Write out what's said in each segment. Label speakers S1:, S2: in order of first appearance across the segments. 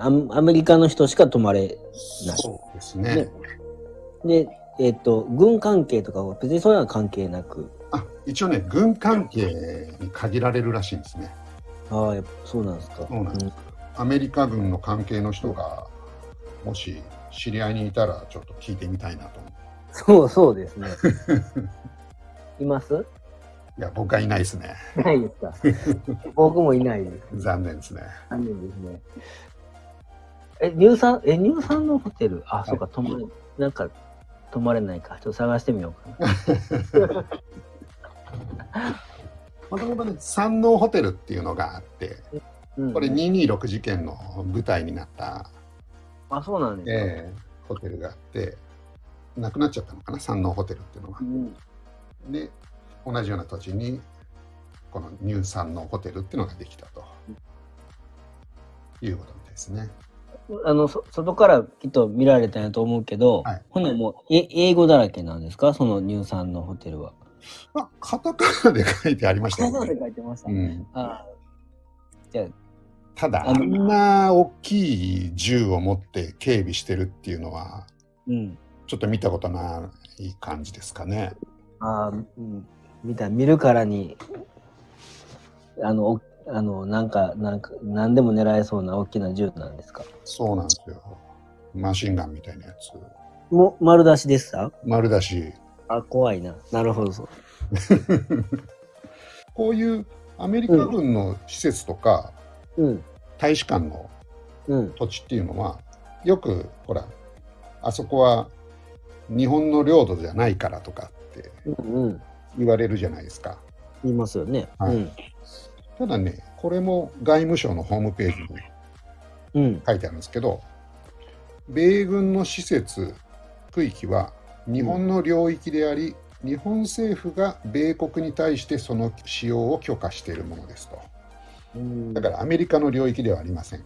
S1: アアメリカの人しか泊まれない。
S2: そうですね。
S1: ねで、えっ、と、軍関係とかは別にそういうのは関係なく。
S2: あ一応ね、軍関係に限られるらしいんですね。
S1: ああ、やそうなんですか。
S2: そうなんですアメリカ軍の関係の人が、もし知り合いにいたら、ちょっと聞いてみたいなと思う。
S1: そうそうですね。います？
S2: いや、僕はいないですね。
S1: ないですか。僕もいないです。
S2: 残念ですね。
S1: 残念ですね。え、乳酸、え、乳酸のホテル、あ、そうか、泊まれ、なんか、泊まれないか。ちょっと探してみようかな。
S2: もともとね、山王ホテルっていうのがあって、
S1: うん、
S2: これ226事件の舞台になった、
S1: あ、そうなんですか。
S2: えーホテルがあって、なくなっちゃったのかな、山王ホテルっていうのが
S1: う。ん
S2: で、同じような土地に、このニュー山王ホテルっていうのができたと。いうことみたいですね。
S1: あの、そ外からきっと見られたんやと思うけど、
S2: はい
S1: ほんならもう、え、英語だらけなんですか？その乳酸のホテルは。
S2: まあ、カタカナで書いてありましたよね。
S1: 書いてました。
S2: うん、
S1: あじゃあ、
S2: ただ、
S1: あ
S2: んな大きい銃を持って警備してるっていうのは、
S1: うん。
S2: ちょっと見たことない感じですかね。
S1: あーうん、見た、見るからに、あの、おあの、なんか、なんか、何でも狙えそうな大きな銃なんですか？
S2: そうなんですよ。マシンガンみたいなやつ。
S1: もう、丸出しでした
S2: 丸だし、
S1: あ、怖いな。なるほど、そう。
S2: こういうアメリカ軍の施設とか、
S1: うん、
S2: 大使館の
S1: うん、
S2: 土地っていうのは、よく、ほら、あそこは日本の領土じゃないからとかって。言われるじゃないですか。
S1: 言いますよね。
S2: はい
S1: うん。
S2: ただね、これも外務省のホームページに
S1: うん。
S2: 書いてあるんですけど、米軍の施設、区域は日本の領域であり、日本政府が米国に対してその使用を許可しているものですと。
S1: うん
S2: だからアメリカの領域ではありません。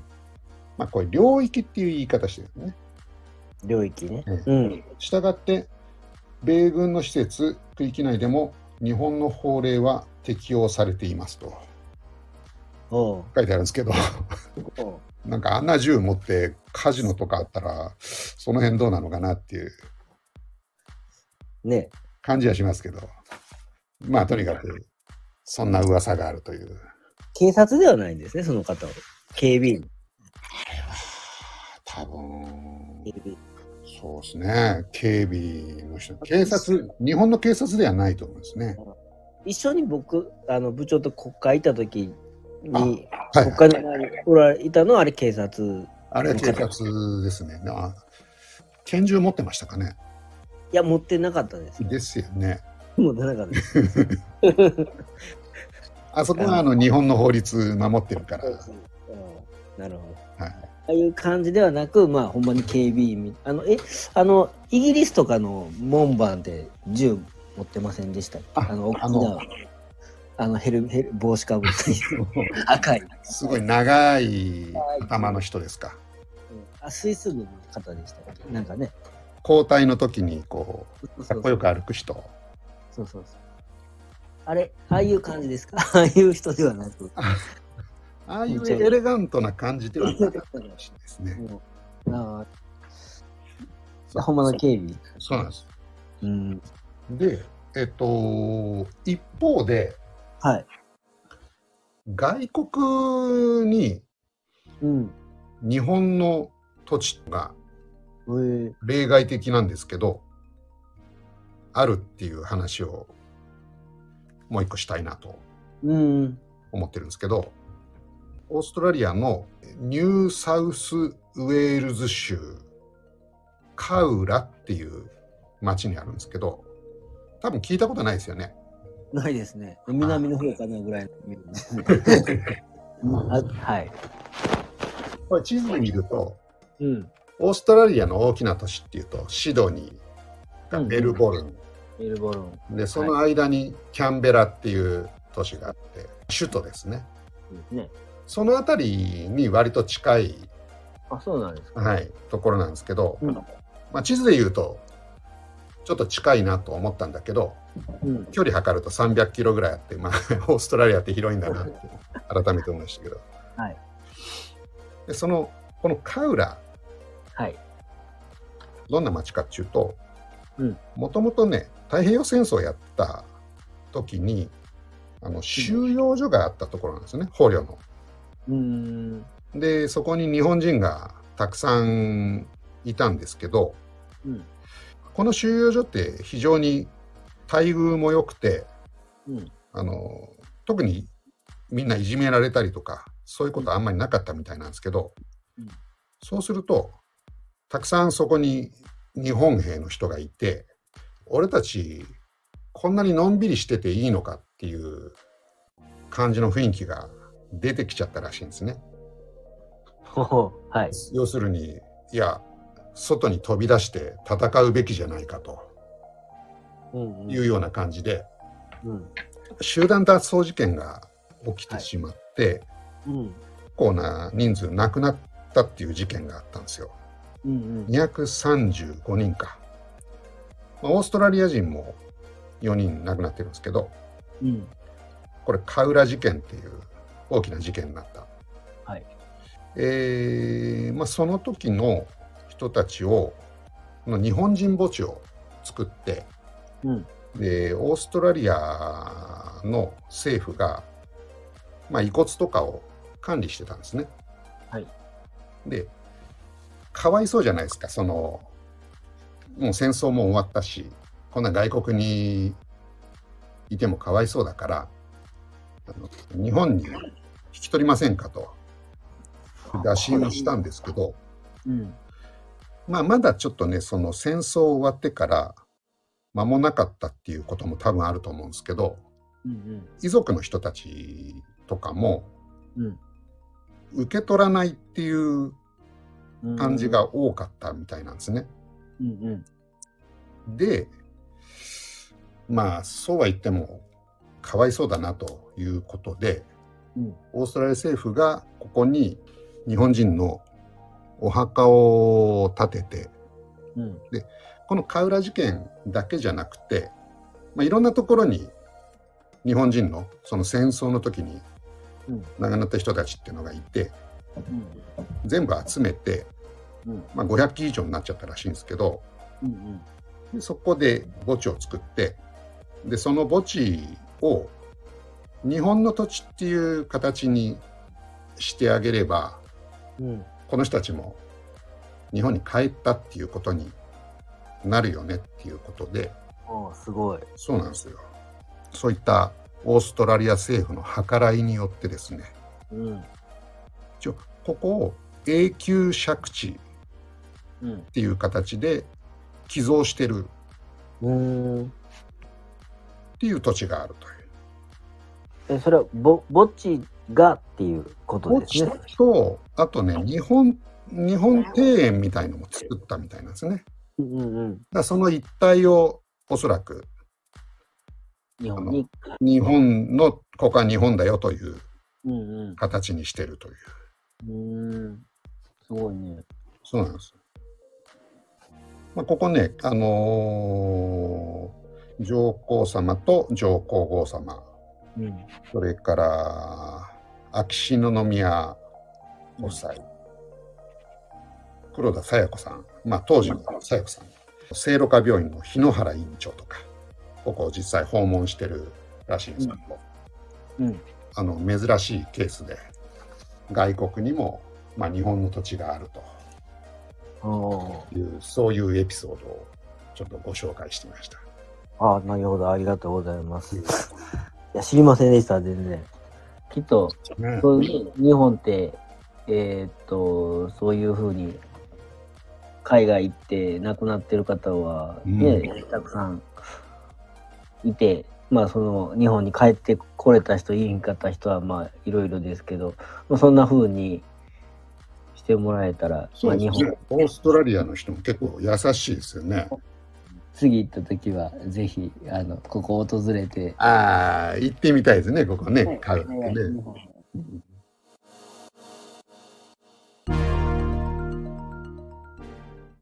S2: まあ、これ領域っていう言い方してるね。
S1: 領域ね。
S2: え
S1: うん。
S2: したがって、米軍の施設、区域内でも日本の法令は適用されていますと書いてあるんですけど、なんかあんな銃持ってカジノとかあったら、その辺どうなのかなっていう
S1: ね。
S2: 感じはしますけど、まあとにかく、そんな噂があるという。
S1: 警察ではないんですね、その方は。警備員。
S2: 多分、
S1: 警備員
S2: そうですね。警備の人、警察、日本の警察ではないと思うんですね。
S1: 一緒に僕、あの、部長と国会いた時に、
S2: はい、
S1: 国会の前におられたのはあれ警察？
S2: あれは警察ですね。あ拳銃持ってましたかね？
S1: いや、持ってなかったです。
S2: ですよね。
S1: 持ってなかったです。
S2: あそこはあの日本の法律守ってるから。
S1: うんなるほど。
S2: はい、
S1: ああいう感じではなく、まあ、ほんまに警備員み。あの、え、あの、イギリスとかの門番って銃持ってませんでした
S2: あ
S1: あの、
S2: あの
S1: な、あの、ヘル、ヘル、帽子かぶったり 赤い。
S2: すごい長い頭の人ですか。
S1: あ、スイス軍の方でしたっけ？なんかね。
S2: 交代の時にこう、かっこよく歩く人。
S1: そうそうそう。あれ、ああいう感じですか？ああいう人ではなく。
S2: ああいうエレガントな感じではなかったかもしれないですね。
S1: ああ、ほんまの警備。
S2: そうなんです。
S1: うん。
S2: で、えっと、一方で、
S1: はい。
S2: 外国に
S1: うん。
S2: 日本の土地が
S1: えー、
S2: 例外的なんですけど、あるっていう話をもう一個したいなと
S1: うん。
S2: 思ってるんですけど、オーストラリアのニューサウスウェールズ州カウラっていう町にあるんですけど、多分聞いたことないですよね。
S1: ないですね。南の方かなぐらいの。あ はい。
S2: これ地図で見ると、
S1: うん。
S2: オーストラリアの大きな都市っていうと、シドニーがメルボルン、
S1: メルボルン
S2: で、その間にキャンベラっていう都市があって、首都ですね。
S1: ですね。
S2: その辺りに割と近い、
S1: あ、そうなんですか。
S2: はい、ところなんですけど、
S1: うん。
S2: まあ、地図で言うと、ちょっと近いなと思ったんだけど、
S1: うん。
S2: 距離測ると300キロぐらいあって、まあ、オーストラリアって広いんだなって改めて思いましたけど。
S1: はい。
S2: でそのこのカウラ、
S1: はい。
S2: どんな町かっていうと
S1: うん、
S2: もともとね、太平洋戦争をやった時に、あの収容所があったところなんですよね、捕虜の。
S1: うーん。
S2: で、そこに日本人がたくさんいたんですけど、
S1: うん。
S2: この収容所って非常に待遇も良くて、
S1: うん。
S2: あの特にみんないじめられたりとか、そういうことはあんまりなかったみたいなんですけど、
S1: うん
S2: そうすると、たくさんそこに日本兵の人がいて、俺たち、こんなにのんびりしてていいのかっていう感じの雰囲気が出てきちゃったらしいんですね。
S1: はい。
S2: 要するに、いや、外に飛び出して戦うべきじゃないかと
S1: うん。
S2: いうような感じで、
S1: うん。
S2: 集団脱走事件が起きてしまって、
S1: うん。
S2: 結構な人数亡くなったっていう事件があったんですよ。
S1: うん。
S2: 235人か。まあオーストラリア人も4人亡くなってるんですけど、
S1: うん。
S2: これカウラ事件っていう大きな事件になった。
S1: はい。
S2: えーまあ、その時の人たちを、の日本人墓地を作って、
S1: うん。
S2: で、オーストラリアの政府が、まあ、遺骨とかを管理してたんですね。
S1: はい。
S2: で、かわいそうじゃないですか、その、もう戦争も終わったし、こんな外国にいてもかわいそうだから、あの日本に引き取りませんかと、打診をしたんですけど、
S1: うん。
S2: まあ、まだちょっとね、その戦争終わってから間もなかったっていうことも多分あると思うんですけど、
S1: うん。
S2: 遺族の人たちとかも
S1: うん。
S2: 受け取らないっていう
S1: うん。
S2: 感じ。が多かったみたいなんですね。
S1: うん。うん。
S2: で、まあ、そうは言ってもかわいそうだなということで、
S1: うん。
S2: オーストラリア政府がここに日本人のお墓を建てて、
S1: うん。
S2: このカウラ事件だけじゃなくて、まあ、いろんなところに日本人のその戦争の時に
S1: うん。
S2: 亡くなった人たちっていうのがいて
S1: うん。
S2: 全部集めて、
S1: うん。
S2: まあ、500機以上になっちゃったらしいんですけど
S1: うん。
S2: でそこで墓地を作ってでその墓地を日本の土地っていう形にしてあげれば
S1: うん。
S2: この人たちも日本に帰ったっていうことになるよねっていうことで
S1: すごい。
S2: そうなんですよ。そういったオーストラリア政府の計らいによってですね、
S1: うん。
S2: 一応ここを永久借地
S1: うん。
S2: っていう形で寄贈してる
S1: うん。
S2: っていう土地があるという。
S1: え、それは、ぼ、墓地がっていうことですね。
S2: と、あとね、日本、日本庭園みたいのも作ったみたいなんですね。
S1: うんうん。
S2: らその一帯をおそらく
S1: 日本に。
S2: 日本の、ここは日本だよという
S1: うんうん。
S2: 形にしてるという。
S1: うーん。すごいね。
S2: そうなんです。まあ、ここね、あのー上皇様と上皇后様、
S1: うん。
S2: それから秋篠宮ご夫妻、黒田清子さん、まあ、当時の清子さん、聖路加病院の日野原院長とか、ここを実際訪問してるらしいんですけど、
S1: うん。
S2: あの珍しいケースで、外国にも、まあ、日本の土地があると。いうそういうエピソードをちょっとご紹介してみました。
S1: あなるほど。ありがとうございます。いや、知りませんでした、全然。きっと、
S2: ね
S1: 日本って、えーっと、そういうふうに、海外行って亡くなってる方は、ね、たくさんいて、まあ、その、日本に帰ってこれた人、いいんかった人は、まあ、いろいろですけど、まあ、そんなふうにしてもらえたら、まあ、日本。
S2: オーストラリアの人も結構優しいですよね。
S1: 次行った時は、ぜひ、あの、ここを訪れて、
S2: ああ、行ってみたいですね、ここね、
S1: はい。
S2: カウってね。